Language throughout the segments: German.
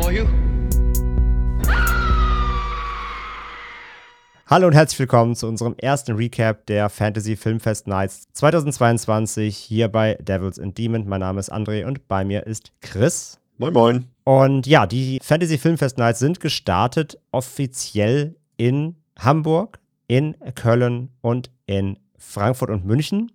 For you. Hallo und herzlich willkommen zu unserem ersten Recap der Fantasy Filmfest Nights 2022 hier bei Devils and Demon. Mein Name ist André und bei mir ist Chris. Moin, moin. Und ja, die Fantasy Filmfest Nights sind gestartet offiziell in Hamburg, in Köln und in Frankfurt und München.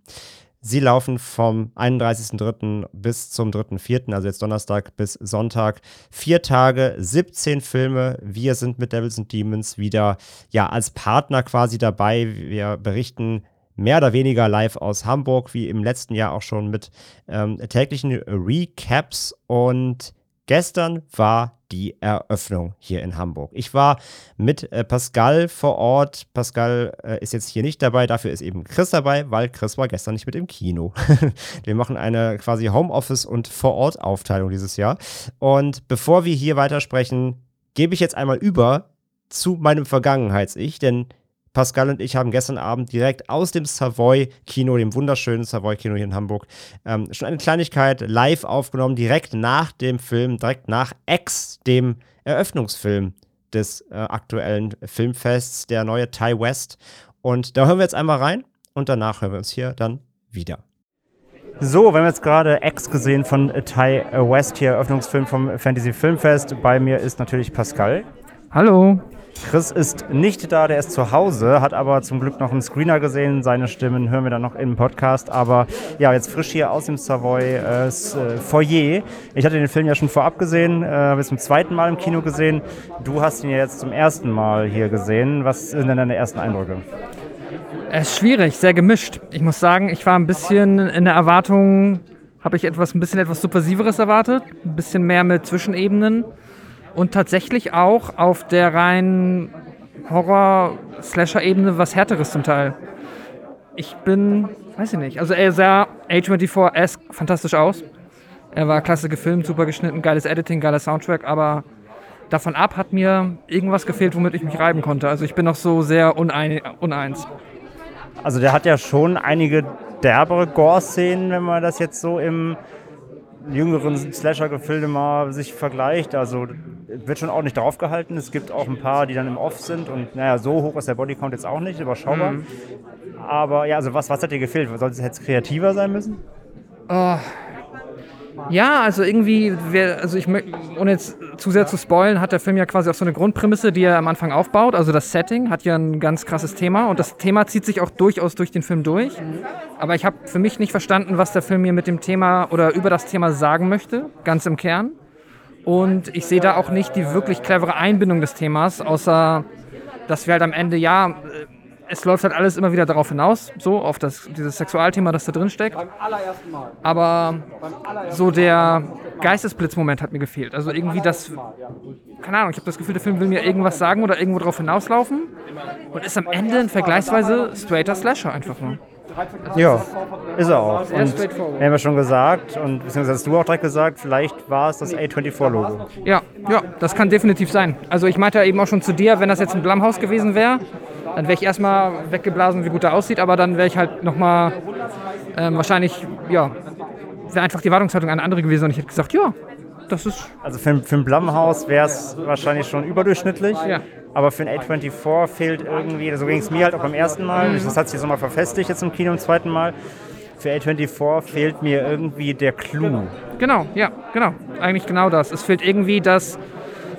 Sie laufen vom 31.03. bis zum 3.04., also jetzt Donnerstag bis Sonntag. Vier Tage, 17 Filme. Wir sind mit Devils and Demons wieder ja als Partner quasi dabei. Wir berichten mehr oder weniger live aus Hamburg, wie im letzten Jahr auch schon mit ähm, täglichen Recaps. Und gestern war die Eröffnung hier in Hamburg. Ich war mit äh, Pascal vor Ort. Pascal äh, ist jetzt hier nicht dabei, dafür ist eben Chris dabei, weil Chris war gestern nicht mit im Kino. wir machen eine quasi Homeoffice- und Vor-Ort-Aufteilung dieses Jahr. Und bevor wir hier weitersprechen, gebe ich jetzt einmal über zu meinem Vergangenheits-Ich, denn Pascal und ich haben gestern Abend direkt aus dem Savoy-Kino, dem wunderschönen Savoy-Kino hier in Hamburg, ähm, schon eine Kleinigkeit live aufgenommen, direkt nach dem Film, direkt nach X, dem Eröffnungsfilm des äh, aktuellen Filmfests, der neue Ty West. Und da hören wir jetzt einmal rein und danach hören wir uns hier dann wieder. So, wir haben jetzt gerade X gesehen von Ty West, hier Eröffnungsfilm vom Fantasy Filmfest. Bei mir ist natürlich Pascal. Hallo. Chris ist nicht da, der ist zu Hause, hat aber zum Glück noch einen Screener gesehen. Seine Stimmen hören wir dann noch im Podcast. Aber ja, jetzt frisch hier aus dem Savoy äh, Foyer. Ich hatte den Film ja schon vorab gesehen, äh, habe zum zweiten Mal im Kino gesehen. Du hast ihn ja jetzt zum ersten Mal hier gesehen. Was sind denn deine ersten Eindrücke? Es ist schwierig, sehr gemischt. Ich muss sagen, ich war ein bisschen in der Erwartung, habe ich etwas, ein bisschen etwas Subversiveres erwartet, ein bisschen mehr mit Zwischenebenen und tatsächlich auch auf der reinen Horror-Slasher-Ebene was Härteres zum Teil. Ich bin, weiß ich nicht, also er sah A24-esque fantastisch aus. Er war klasse gefilmt, super geschnitten, geiles Editing, geiler Soundtrack, aber davon ab hat mir irgendwas gefehlt, womit ich mich reiben konnte. Also ich bin noch so sehr unein, uneins. Also der hat ja schon einige derbere Gore-Szenen, wenn man das jetzt so im jüngeren Slasher-Gefilde mal sich vergleicht. Also wird schon ordentlich draufgehalten. Es gibt auch ein paar, die dann im Off sind und naja, so hoch ist der Bodycount jetzt auch nicht, überschaubar. Mhm. Aber ja, also was, was hat dir gefehlt? Sollte es jetzt kreativer sein müssen? Oh. Ja, also irgendwie, also ich ohne jetzt zu sehr zu spoilen, hat der Film ja quasi auch so eine Grundprämisse, die er am Anfang aufbaut. Also das Setting hat ja ein ganz krasses Thema und das Thema zieht sich auch durchaus durch den Film durch. Aber ich habe für mich nicht verstanden, was der Film mir mit dem Thema oder über das Thema sagen möchte, ganz im Kern. Und ich sehe da auch nicht die wirklich clevere Einbindung des Themas, außer dass wir halt am Ende, ja, es läuft halt alles immer wieder darauf hinaus, so auf das, dieses Sexualthema, das da drin steckt. Aber so der Geistesblitzmoment hat mir gefehlt. Also irgendwie das, keine Ahnung, ich habe das Gefühl, der Film will mir irgendwas sagen oder irgendwo drauf hinauslaufen und ist am Ende ein vergleichsweise straighter Slasher einfach nur. Ja, ist er auch. Und wir haben ja schon gesagt, und beziehungsweise hast du auch direkt gesagt, vielleicht war es das A24-Logo. Ja, ja, das kann definitiv sein. Also ich meinte ja eben auch schon zu dir, wenn das jetzt ein Blumhaus gewesen wäre, dann wäre ich erstmal weggeblasen, wie gut er aussieht, aber dann wäre ich halt nochmal ähm, wahrscheinlich, ja, wäre einfach die Erwartungshaltung eine andere gewesen und ich hätte gesagt, ja, das ist. Also für, für ein Blumhaus wäre es wahrscheinlich schon überdurchschnittlich. Ja. Aber für ein A24 fehlt irgendwie, so ging es mir halt auch beim ersten Mal, mhm. das hat sich jetzt nochmal verfestigt jetzt im Kino im zweiten Mal. Für A24 fehlt mir irgendwie der Clou. Genau, ja, genau. Eigentlich genau das. Es fehlt irgendwie das,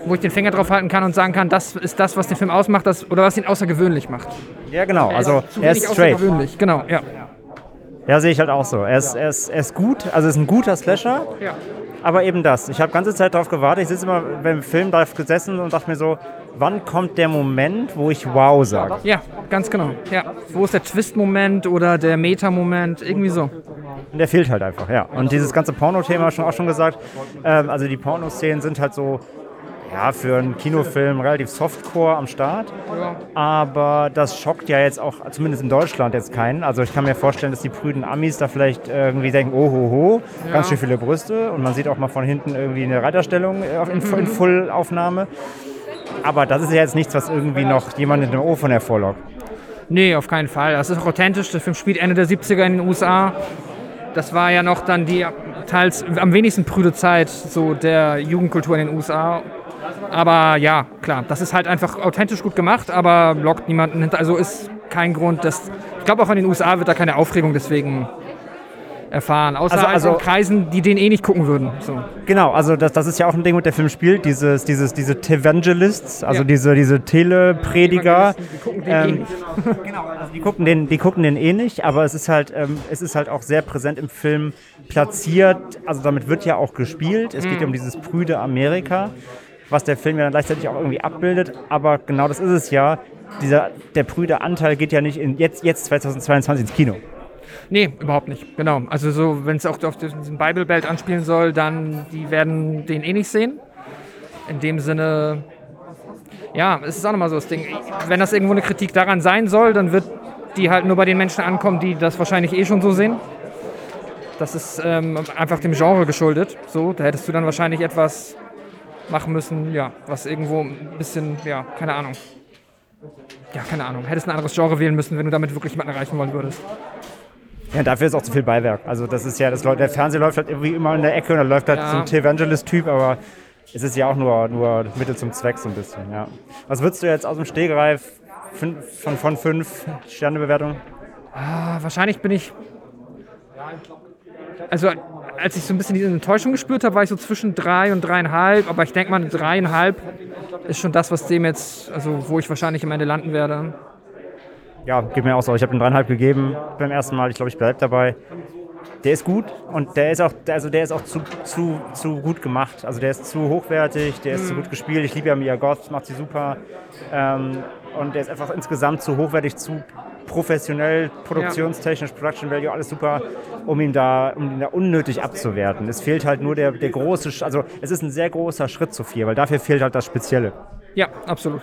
wo ich den Finger drauf halten kann und sagen kann, das ist das, was den Film ausmacht das, oder was ihn außergewöhnlich macht. Ja, genau. Also er ist, er ist straight. Außergewöhnlich, genau, ja. Ja, sehe ich halt auch so. Er ist, er ist, er ist gut, also ist ein guter Slasher. Ja. Aber eben das. Ich habe ganze Zeit darauf gewartet. Ich sitze immer beim Film da gesessen und dachte mir so, wann kommt der Moment, wo ich wow sage? Ja, ganz genau. Ja. Wo ist der Twist-Moment oder der Meta-Moment? Irgendwie so. Und der fehlt halt einfach, ja. Und dieses ganze Porno-Thema, schon auch schon gesagt, ähm, also die Pornoszenen sind halt so, ja, für einen Kinofilm relativ softcore am Start. Aber das schockt ja jetzt auch, zumindest in Deutschland, jetzt keinen. Also ich kann mir vorstellen, dass die prüden Amis da vielleicht irgendwie denken, oh ho ho, ganz schön viele Brüste. Und man sieht auch mal von hinten irgendwie eine Reiterstellung äh, in, in Full-Aufnahme. Aber das ist ja jetzt nichts, was irgendwie noch jemand in dem Ofen hervorlockt. Nee, auf keinen Fall. Das ist auch authentisch. Der Film spielt Ende der 70er in den USA. Das war ja noch dann die teils am wenigsten prüde Zeit so der Jugendkultur in den USA. Aber ja, klar, das ist halt einfach authentisch gut gemacht, aber lockt niemanden hinter. Also ist kein Grund, dass. Ich glaube, auch in den USA wird da keine Aufregung deswegen erfahren. Außer Also- also, in Kreisen, die den eh nicht gucken würden. So. Genau, also das, das ist ja auch ein Ding, mit der Film spielt, dieses, dieses, diese Tevangelists, also Ja. diese, diese Teleprediger. Die gucken den eh Ähm, nicht. genau, also die gucken, den, die gucken den eh nicht, aber es ist halt, ähm, es ist halt auch sehr präsent im Film platziert. Also damit wird ja auch gespielt. Es geht ja um dieses prüde Amerika, was der Film ja dann gleichzeitig auch irgendwie abbildet. Aber genau das ist es ja. Dieser, der prüde Anteil geht ja nicht in, jetzt, jetzt 2022 ins Kino. Nee, überhaupt nicht. Genau. Also so, wenn es auch auf diesen Bible Belt anspielen soll, dann die werden den eh nicht sehen. In dem Sinne, ja, es ist auch nochmal so das Ding. Wenn das irgendwo eine Kritik daran sein soll, dann wird die halt nur bei den Menschen ankommen, die das wahrscheinlich eh schon so sehen. Das ist ähm, einfach dem Genre geschuldet. So, da hättest du dann wahrscheinlich etwas machen müssen, ja, was irgendwo ein bisschen, ja, keine Ahnung. Ja, keine Ahnung. Hättest ein anderes Genre wählen müssen, wenn du damit wirklich jemanden erreichen wollen würdest. Ja, dafür ist auch zu viel Beiwerk. Also das ist ja, das, der Fernseher läuft halt irgendwie immer in der Ecke und da läuft halt Ja. so ein Televangelist-Typ, aber es ist ja auch nur, nur Mittel zum Zweck so ein bisschen, ja. Was würdest du jetzt aus dem Stegreif von, von fünf Sternebewertung? Ah, wahrscheinlich bin ich. Also, als ich so ein bisschen diese Enttäuschung gespürt habe, war ich so zwischen drei und dreieinhalb. Aber ich denke mal, dreieinhalb ist schon das, was dem jetzt, also wo ich wahrscheinlich am Ende landen werde. Ja, geht mir auch so. Ich habe einen dreieinhalb gegeben beim ersten Mal. Ich glaube, ich bleibe dabei. Der ist gut und der ist auch, also der ist auch zu, zu, zu gut gemacht. Also der ist zu hochwertig, der ist zu gut gespielt. Ich liebe ja Mia Goth, macht sie super. Ähm, und der ist einfach insgesamt zu hochwertig, zu professionell, produktionstechnisch, Production Value, alles super, um ihn da, um ihn da unnötig abzuwerten. Es fehlt halt nur der, der große, also es ist ein sehr großer Schritt zu viel, weil dafür fehlt halt das Spezielle. Ja, absolut.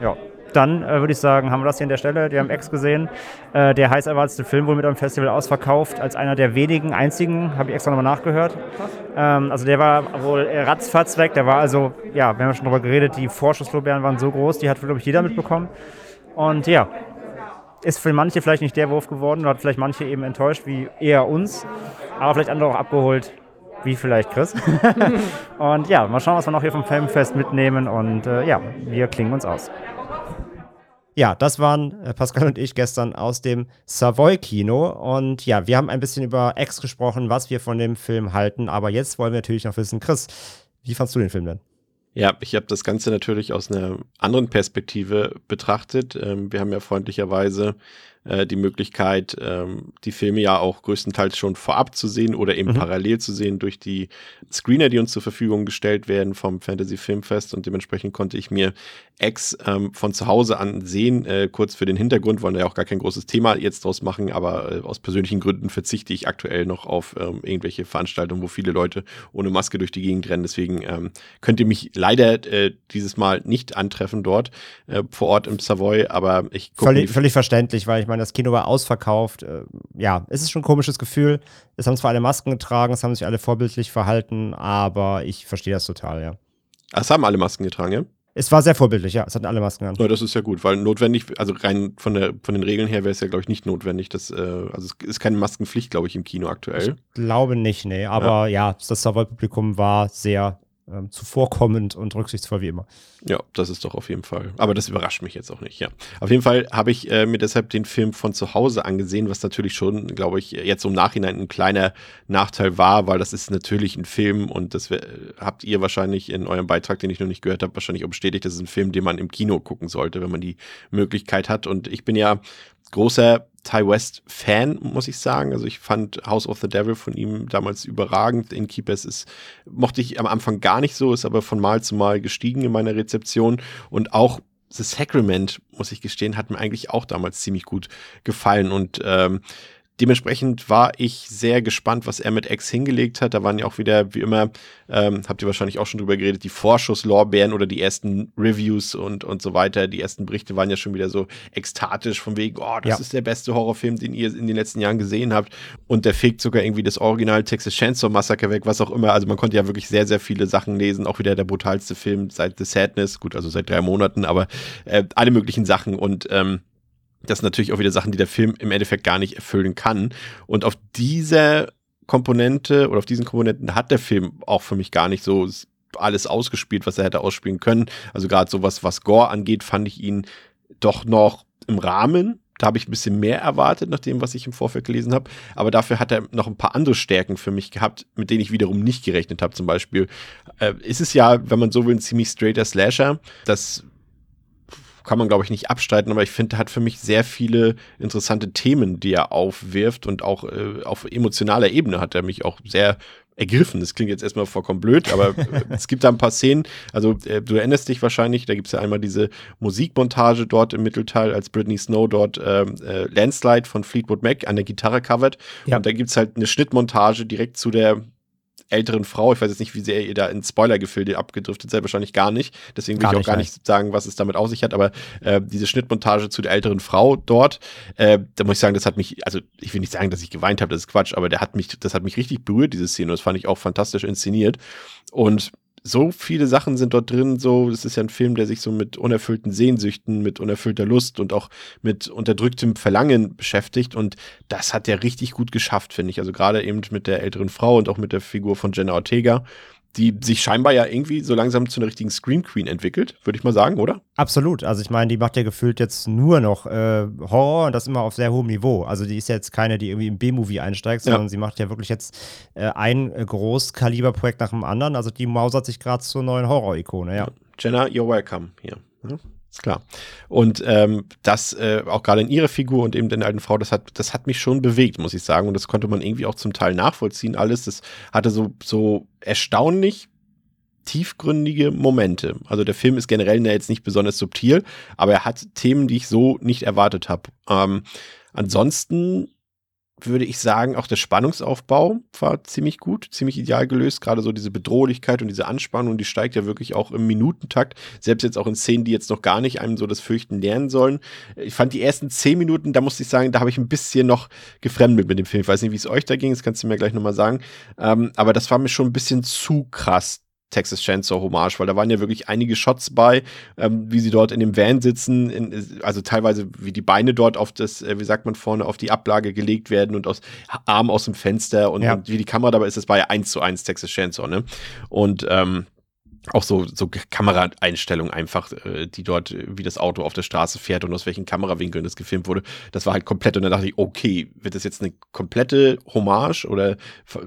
Ja. Dann äh, würde ich sagen, haben wir das hier an der Stelle. Wir haben X gesehen. Äh, der heiß erwartete Film wohl mit am Festival ausverkauft, als einer der wenigen, einzigen, habe ich extra nochmal nachgehört. Ähm, also der war wohl ratzfatz weg. Der war also, ja, wir haben schon darüber geredet, die Vorschusslorbeeren waren so groß, die hat, glaube ich, jeder mitbekommen. Und ja, ist für manche vielleicht nicht der Wurf geworden, oder hat vielleicht manche eben enttäuscht, wie eher uns, aber vielleicht andere auch abgeholt, wie vielleicht Chris. und ja, mal schauen, was wir noch hier vom Filmfest mitnehmen und äh, ja, wir klingen uns aus. Ja, das waren äh, Pascal und ich gestern aus dem Savoy-Kino. Und ja, wir haben ein bisschen über X gesprochen, was wir von dem Film halten. Aber jetzt wollen wir natürlich noch wissen, Chris, wie fandst du den Film denn? Ja, ich habe das Ganze natürlich aus einer anderen Perspektive betrachtet. Ähm, wir haben ja freundlicherweise äh, die Möglichkeit, ähm, die Filme ja auch größtenteils schon vorab zu sehen oder eben Mhm. parallel zu sehen durch die Screener, die uns zur Verfügung gestellt werden vom Fantasy Filmfest. Und dementsprechend konnte ich mir X ähm, von zu Hause an sehen. Äh, kurz für den Hintergrund, wollen wir ja auch gar kein großes Thema jetzt draus machen, aber äh, aus persönlichen Gründen verzichte ich aktuell noch auf ähm, irgendwelche Veranstaltungen, wo viele Leute ohne Maske durch die Gegend rennen. Deswegen ähm, könnt ihr mich leider äh, dieses Mal nicht antreffen dort äh, vor Ort im Savoy, aber ich gucke Völlig, völlig verständlich, weil ich meine, das Kino war ausverkauft. Äh, ja, es ist schon ein komisches Gefühl. Es haben zwar alle Masken getragen, es haben sich alle vorbildlich verhalten, aber ich verstehe das total, ja. Es haben alle Masken getragen, ja? Es war sehr vorbildlich, ja. Es hatten alle Masken an. Ja, das ist ja gut, weil notwendig, also rein von, der, von den Regeln her wäre es ja, glaube ich, nicht notwendig. Dass, äh, also es ist keine Maskenpflicht, glaube ich, im Kino aktuell. Glaube nicht, nee. Aber ja, das Savoy-Publikum war sehr ähm, zuvorkommend und rücksichtsvoll wie immer. Ja, das ist doch auf jeden Fall. Aber das überrascht mich jetzt auch nicht, ja. Auf jeden Fall habe ich äh, mir deshalb den Film von zu Hause angesehen, was natürlich schon, glaube ich, jetzt im Nachhinein ein kleiner Nachteil war, weil das ist natürlich ein Film und das wär, habt ihr wahrscheinlich in eurem Beitrag, den ich noch nicht gehört habe, wahrscheinlich auch bestätigt, das ist ein Film, den man im Kino gucken sollte, wenn man die Möglichkeit hat. Und ich bin ja großer Ty West Fan, muss ich sagen. Also ich fand House of the Devil von ihm damals überragend. Innkeepers ist, mochte ich am Anfang gar nicht so, ist aber von Mal zu Mal gestiegen in meiner Rezeption. Und auch The Sacrament, muss ich gestehen, hat mir eigentlich auch damals ziemlich gut gefallen. Und ähm, dementsprechend war ich sehr gespannt, was er mit X hingelegt hat. Da waren ja auch wieder, wie immer, ähm, habt ihr wahrscheinlich auch schon drüber geredet, die Vorschusslorbeeren oder die ersten Reviews und, und so weiter. Die ersten Berichte waren ja schon wieder so ekstatisch von wegen, oh, das Ja. ist der beste Horrorfilm, den ihr in den letzten Jahren gesehen habt. Und der fegt sogar irgendwie das Original Texas Chainsaw Massacre weg, was auch immer. Also man konnte ja wirklich sehr, sehr viele Sachen lesen. Auch wieder der brutalste Film seit The Sadness. Gut, also seit drei Monaten, aber äh, alle möglichen Sachen. Und ähm, das sind natürlich auch wieder Sachen, die der Film im Endeffekt gar nicht erfüllen kann. Und auf dieser Komponente oder auf diesen Komponenten hat der Film auch für mich gar nicht so alles ausgespielt, was er hätte ausspielen können. Also gerade sowas, was Gore angeht, fand ich ihn doch noch im Rahmen. Da habe ich ein bisschen mehr erwartet, nach dem, was ich im Vorfeld gelesen habe. Aber dafür hat er noch ein paar andere Stärken für mich gehabt, mit denen ich wiederum nicht gerechnet habe. Zum Beispiel äh, ist es ja, wenn man so will, ein ziemlich straighter Slasher. Das kann man, glaube ich, nicht abstreiten, aber ich finde, er hat für mich sehr viele interessante Themen, die er aufwirft und auch äh, auf emotionaler Ebene hat er mich auch sehr ergriffen. Das klingt jetzt erstmal vollkommen blöd, aber äh, es gibt da ein paar Szenen, also äh, du erinnerst dich wahrscheinlich, da gibt es ja einmal diese Musikmontage dort im Mittelteil, als Britney Snow dort ähm, äh, Landslide von Fleetwood Mac an der Gitarre covert. Ja. Und da gibt es halt eine Schnittmontage direkt zu der älteren Frau. Ich weiß jetzt nicht, wie sehr ihr da in Spoilergefilde abgedriftet seid, wahrscheinlich gar nicht. Deswegen will Gar ich auch nicht, gar nein. nicht sagen, was es damit auf sich hat, aber äh, diese Schnittmontage zu der älteren Frau dort, äh, da muss ich sagen, das hat mich, also ich will nicht sagen, dass ich geweint habe, das ist Quatsch, aber der hat mich, das hat mich richtig berührt, diese Szene. Und das fand ich auch fantastisch inszeniert. Und so viele Sachen sind dort drin, so, es ist ja ein Film, der sich so mit unerfüllten Sehnsüchten, mit unerfüllter Lust und auch mit unterdrücktem Verlangen beschäftigt und das hat er richtig gut geschafft, finde ich. Also gerade eben mit der älteren Frau und auch mit der Figur von Jenna Ortega, die sich scheinbar ja irgendwie so langsam zu einer richtigen Scream Queen entwickelt, würde ich mal sagen, oder? Absolut. Also ich meine, die macht ja gefühlt jetzt nur noch äh, Horror und das immer auf sehr hohem Niveau. Also die ist ja jetzt keine, die irgendwie im B-Movie einsteigt, sondern Ja. sie macht ja wirklich jetzt äh, ein äh, Großkaliberprojekt nach dem anderen. Also die mausert sich gerade zur neuen Horror-Ikone, ja. Jenna, you're welcome hier. Ja, ist klar. Und ähm, das äh, auch gerade in ihrer Figur und eben der alten Frau, das hat, das hat mich schon bewegt, muss ich sagen. Und das konnte man irgendwie auch zum Teil nachvollziehen. Alles, das hatte so, so erstaunlich tiefgründige Momente. Also der Film ist generell jetzt nicht besonders subtil, aber er hat Themen, die ich so nicht erwartet habe. Ähm, ansonsten würde ich sagen, auch der Spannungsaufbau war ziemlich gut, ziemlich ideal gelöst. Gerade so diese Bedrohlichkeit und diese Anspannung, die steigt ja wirklich auch im Minutentakt. Selbst jetzt auch in Szenen, die jetzt noch gar nicht einem so das Fürchten lernen sollen. Ich fand die ersten zehn Minuten, da musste ich sagen, da habe ich ein bisschen noch gefremdet mit dem Film. Ich weiß nicht, wie es euch da ging, das kannst du mir gleich nochmal sagen. Ähm, aber das war mir schon ein bisschen zu krass. Texas Chainsaw Hommage, weil da waren ja wirklich einige Shots bei, ähm, wie sie dort in dem Van sitzen, in, also teilweise wie die Beine dort auf das, äh, wie sagt man vorne, auf die Ablage gelegt werden und aus Arm aus dem Fenster und, Ja. und wie die Kamera dabei ist, das war ja eins zu eins Texas Chainsaw, ne? Und ähm, auch so, so Kameraeinstellungen einfach, äh, die dort, äh, wie das Auto auf der Straße fährt und aus welchen Kamerawinkeln das gefilmt wurde. Das war halt komplett. Und dann dachte ich, okay, wird das jetzt eine komplette Hommage oder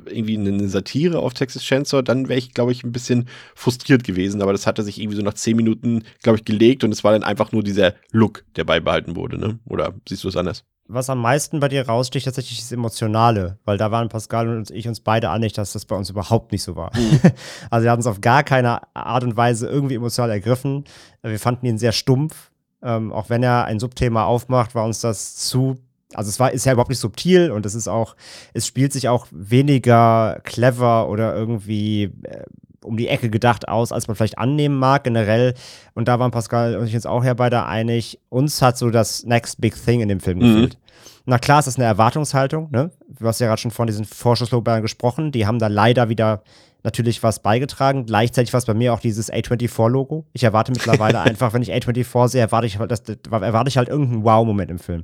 irgendwie eine Satire auf Texas Chainsaw? Dann wäre ich, glaube ich, ein bisschen frustriert gewesen. Aber das hatte sich irgendwie so nach zehn Minuten, glaube ich, gelegt und es war dann einfach nur dieser Look, der beibehalten wurde, ne? Oder siehst du es anders? Was am meisten bei dir raussticht, tatsächlich das Emotionale, weil da waren Pascal und ich uns beide einig, dass das bei uns überhaupt nicht so war. also wir haben uns auf gar keine Art und Weise irgendwie emotional ergriffen. Wir fanden ihn sehr stumpf. Ähm, auch wenn er ein Subthema aufmacht, war uns das zu. Also es war, ist ja überhaupt nicht subtil und es ist auch, es spielt sich auch weniger clever oder irgendwie äh, um die Ecke gedacht aus, als man vielleicht annehmen mag, generell. Und da waren Pascal und ich uns auch ja beide einig, uns hat so das Next Big Thing in dem Film Mhm. gefehlt. Na klar, ist das eine Erwartungshaltung, ne? Du hast ja gerade schon von diesen Vorschusslorbeeren gesprochen, die haben da leider wieder natürlich was beigetragen. Gleichzeitig war es bei mir auch dieses A24-Logo. Ich erwarte mittlerweile einfach, wenn ich A24 sehe, erwarte ich, halt- das, das, erwarte ich halt irgendeinen Wow-Moment im Film.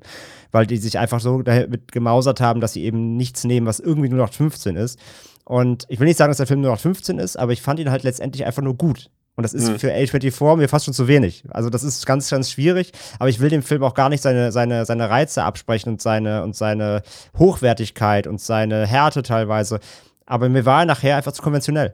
Weil die sich einfach so damit gemausert haben, dass sie eben nichts nehmen, was irgendwie nur noch 15 ist. Und ich will nicht sagen, dass der Film nur noch 15 ist, aber ich fand ihn halt letztendlich einfach nur gut. Und das ist Mhm. für A24 mir fast schon zu wenig. Also das ist ganz, ganz schwierig. Aber ich will dem Film auch gar nicht seine, seine, seine Reize absprechen und seine, und seine Hochwertigkeit und seine Härte teilweise. Aber mir war er nachher einfach zu konventionell.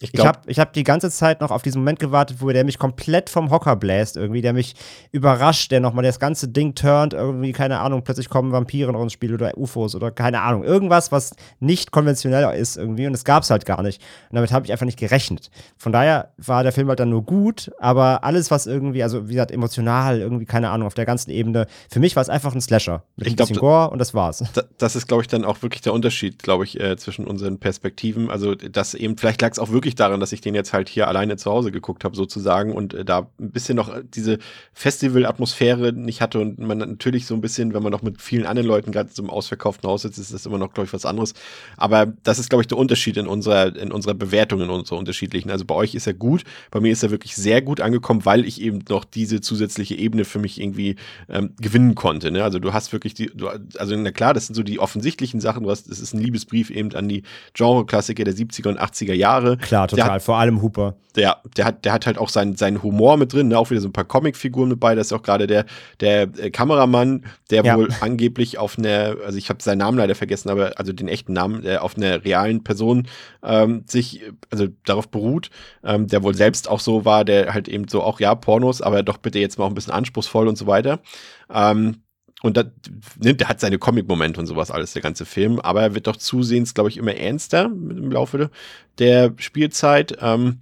Ich Ich habe ich hab die ganze Zeit noch auf diesen Moment gewartet, wo der mich komplett vom Hocker bläst, irgendwie, der mich überrascht, der nochmal das ganze Ding turnt, irgendwie, keine Ahnung, plötzlich kommen Vampire noch ins Spiel oder UFOs oder keine Ahnung, irgendwas, was nicht konventionell ist irgendwie und das gab es halt gar nicht. Und damit habe ich einfach nicht gerechnet. Von daher war der Film halt dann nur gut, aber alles, was irgendwie, also wie gesagt, emotional, irgendwie, keine Ahnung, auf der ganzen Ebene, für mich war es einfach ein Slasher. Mit Ich ein glaub, bisschen Gore und das war's. da- das ist, glaube ich, dann auch wirklich der Unterschied, glaube ich, äh, zwischen unseren Perspektiven. Also, das eben, vielleicht lag es auch wirklich daran, dass ich den jetzt halt hier alleine zu Hause geguckt habe, sozusagen, und äh, da ein bisschen noch äh, diese Festival-Atmosphäre nicht hatte und man natürlich so ein bisschen, wenn man noch mit vielen anderen Leuten gerade im ausverkauften Haus sitzt, ist das immer noch, glaube ich, was anderes. Aber das ist, glaube ich, der Unterschied in unserer, in unserer Bewertung, in unserer unterschiedlichen. Also bei euch ist er gut, bei mir ist er wirklich sehr gut angekommen, weil ich eben noch diese zusätzliche Ebene für mich irgendwie ähm, gewinnen konnte. Ne? Also du hast wirklich die, du, also na klar, das sind so die offensichtlichen Sachen. Du hast, es ist ein Liebesbrief eben an die Genre-Klassiker der 70er und 80er Jahre. Klar, Der total. hat- Vor allem Hooper. der, der hat, der hat halt auch seinen, seinen Humor mit drin, ne? auch wieder so ein paar Comicfiguren mit bei. Da ist auch gerade der, der äh, Kameramann, der Ja. wohl angeblich auf einer, also ich habe seinen Namen leider vergessen, aber also den echten Namen, der auf einer realen Person ähm, sich, äh, also darauf beruht, ähm, der wohl selbst auch so war, der halt eben so auch, ja, Pornos, aber doch bitte jetzt mal auch ein bisschen anspruchsvoll und so weiter. Ähm, und das, ne, der hat seine Comic-Momente und sowas alles, der ganze Film, aber er wird doch zusehends, glaube ich, immer ernster im Laufe der Spielzeit. Ähm,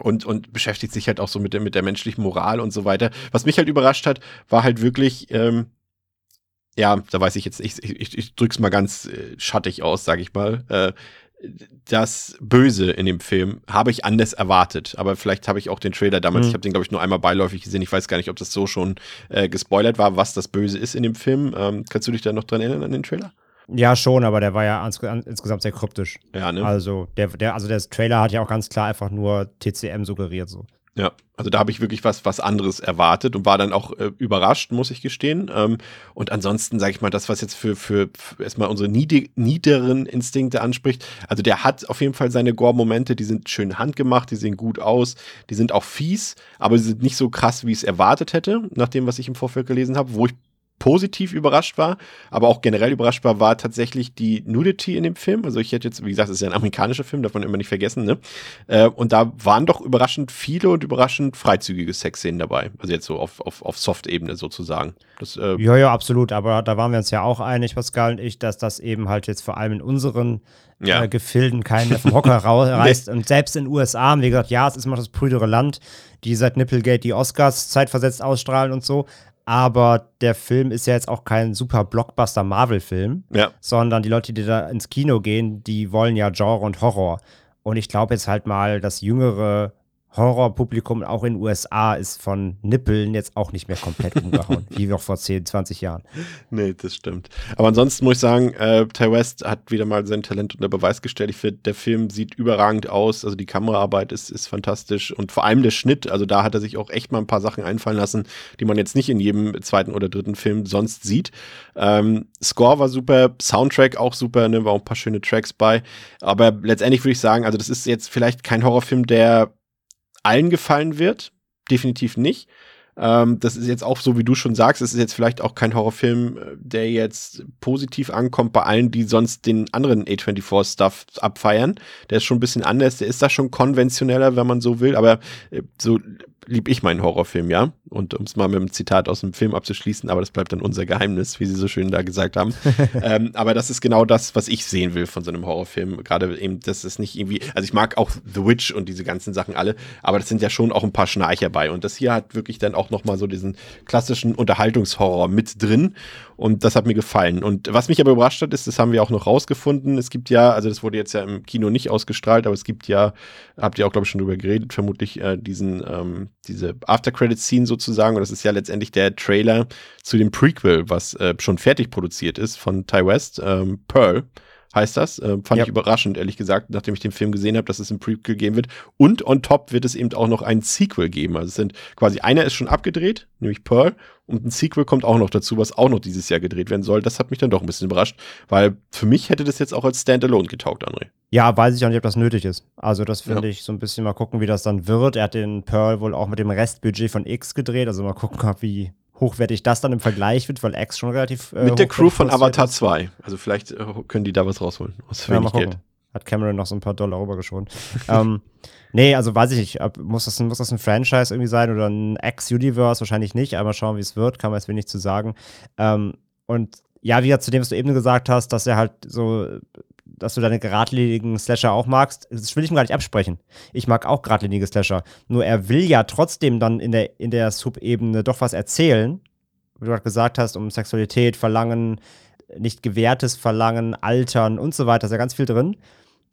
und, und beschäftigt sich halt auch so mit der, mit der menschlichen Moral und so weiter. Was mich halt überrascht hat, war halt wirklich, ähm, ja, da weiß ich jetzt, ich, ich, ich drück's mal ganz äh, schattig aus, sag ich mal. Äh, das Böse in dem Film habe ich anders erwartet, aber vielleicht habe ich auch den Trailer damals, Mhm. ich habe den glaube ich nur einmal beiläufig gesehen, ich weiß gar nicht, ob das so schon äh, gespoilert war, was das Böse ist in dem Film. Ähm, kannst du dich da noch dran erinnern an den Trailer? Ja, schon, aber der war ja ans an, insgesamt sehr kryptisch. Ja, ne? Also, der, der, also der Trailer hat ja auch ganz klar einfach nur TCM suggeriert. So. Ja, also da habe ich wirklich was, was anderes erwartet und war dann auch äh, überrascht, muss ich gestehen. Ähm, und ansonsten sage ich mal, das, was jetzt für, für, für erstmal unsere niederen Instinkte anspricht, also der hat auf jeden Fall seine Gore-Momente, die sind schön handgemacht, die sehen gut aus, die sind auch fies, aber sie sind nicht so krass, wie ich es erwartet hätte, nach dem, was ich im Vorfeld gelesen habe, wo ich positiv überrascht war, aber auch generell überrascht war, war tatsächlich die Nudity in dem Film. Also ich hätte jetzt, wie gesagt, es ist ja ein amerikanischer Film, darf man immer nicht vergessen, ne? Äh, und da waren doch überraschend viele und überraschend freizügige Sexszenen dabei. Also jetzt so auf, auf, auf Soft-Ebene sozusagen. Das, äh, Ja, ja, absolut. Aber da waren wir uns ja auch einig, Pascal und ich, dass das eben halt jetzt vor allem in unseren Ja. äh, Gefilden keinen vom Hocker reißt. Und selbst in den USA haben wir gesagt, ja, es ist immer das prüdere Land, die seit Nipplegate die Oscars zeitversetzt ausstrahlen und so. Aber der Film ist ja jetzt auch kein super Blockbuster-Marvel-Film, ja. sondern die Leute, die da ins Kino gehen, die wollen ja Genre und Horror. Und ich glaube jetzt halt mal, das jüngere Horrorpublikum auch in den USA ist von Nippeln jetzt auch nicht mehr komplett umgehauen, wie noch vor 10, 20 Jahren. Nee, das stimmt. Aber ansonsten muss ich sagen, äh, Ty West hat wieder mal sein Talent unter Beweis gestellt. Ich finde, der Film sieht überragend aus. Also die Kameraarbeit ist, ist fantastisch und vor allem der Schnitt. Also da hat er sich auch echt mal ein paar Sachen einfallen lassen, die man jetzt nicht in jedem zweiten oder dritten Film sonst sieht. Ähm, Score war super, Soundtrack auch super, ne, war auch ein paar schöne Tracks bei. Aber letztendlich würde ich sagen, also das ist jetzt vielleicht kein Horrorfilm, der allen gefallen wird. Definitiv nicht. Ähm, das ist jetzt auch so, wie du schon sagst, es ist jetzt vielleicht auch kein Horrorfilm, äh, der jetzt positiv ankommt bei allen, die sonst den anderen A24-Stuff abfeiern. Der ist schon ein bisschen anders, der ist da schon konventioneller, wenn man so will, aber äh, so lieb ich meinen Horrorfilm, ja. Und um es mal mit einem Zitat aus dem Film abzuschließen, aber das bleibt dann unser Geheimnis, wie sie so schön da gesagt haben. ähm, aber das ist genau das, was ich sehen will von so einem Horrorfilm. Gerade eben, das ist nicht irgendwie, also ich mag auch The Witch und diese ganzen Sachen alle, aber das sind ja schon auch ein paar Schnarcher bei. Und das hier hat wirklich dann auch nochmal so diesen klassischen Unterhaltungshorror mit drin. Und das hat mir gefallen. Und was mich aber überrascht hat, ist, das haben wir auch noch rausgefunden. Es gibt ja, also das wurde jetzt ja im Kino nicht ausgestrahlt, aber es gibt ja, habt ihr auch, glaube ich, schon drüber geredet, vermutlich äh, diesen, ähm, diese After-Credit-Scene sozusagen. Und das ist ja letztendlich der Trailer zu dem Prequel, was äh, schon fertig produziert ist von Ty West, ähm, Pearl heißt das. Äh, fand Ja. ich überraschend, ehrlich gesagt, nachdem ich den Film gesehen habe, dass es ein Prequel geben wird. Und on top wird es eben auch noch ein Sequel geben. Also es sind quasi einer ist schon abgedreht, nämlich Pearl, und ein Sequel kommt auch noch dazu, was auch noch dieses Jahr gedreht werden soll. Das hat mich dann doch ein bisschen überrascht, weil für mich hätte das jetzt auch als Standalone getaugt, André. Ja, weiß ich auch nicht, ob das nötig ist. Also, das finde Ja. ich so ein bisschen mal gucken, wie das dann wird. Er hat den Pearl wohl auch mit dem Restbudget von X gedreht. Also, mal gucken, wie hochwertig das dann im Vergleich wird, weil X schon relativ. äh, Mit der Crew von Avatar ist. 2. Also vielleicht äh, können die da was rausholen. Aus Ja, wenig. Geld. Hat Cameron noch so ein paar Dollar rübergeschoben. ähm, nee, also weiß ich nicht. Ob, muss, das ein, muss das ein Franchise irgendwie sein oder ein Ex-Universe? Wahrscheinlich nicht, aber schauen, wie es wird. Kann man jetzt wenig zu sagen. Ähm, und ja, wie zu dem, was du eben gesagt hast, dass er halt so, dass du deine geradlinigen Slasher auch magst, das will ich mir gar nicht absprechen. Ich mag auch geradlinige Slasher. Nur er will ja trotzdem dann in der, in der Subebene doch was erzählen. Wie du gerade gesagt hast, um Sexualität, Verlangen, nicht gewährtes Verlangen, Altern und so weiter. Da ist ja ganz viel drin.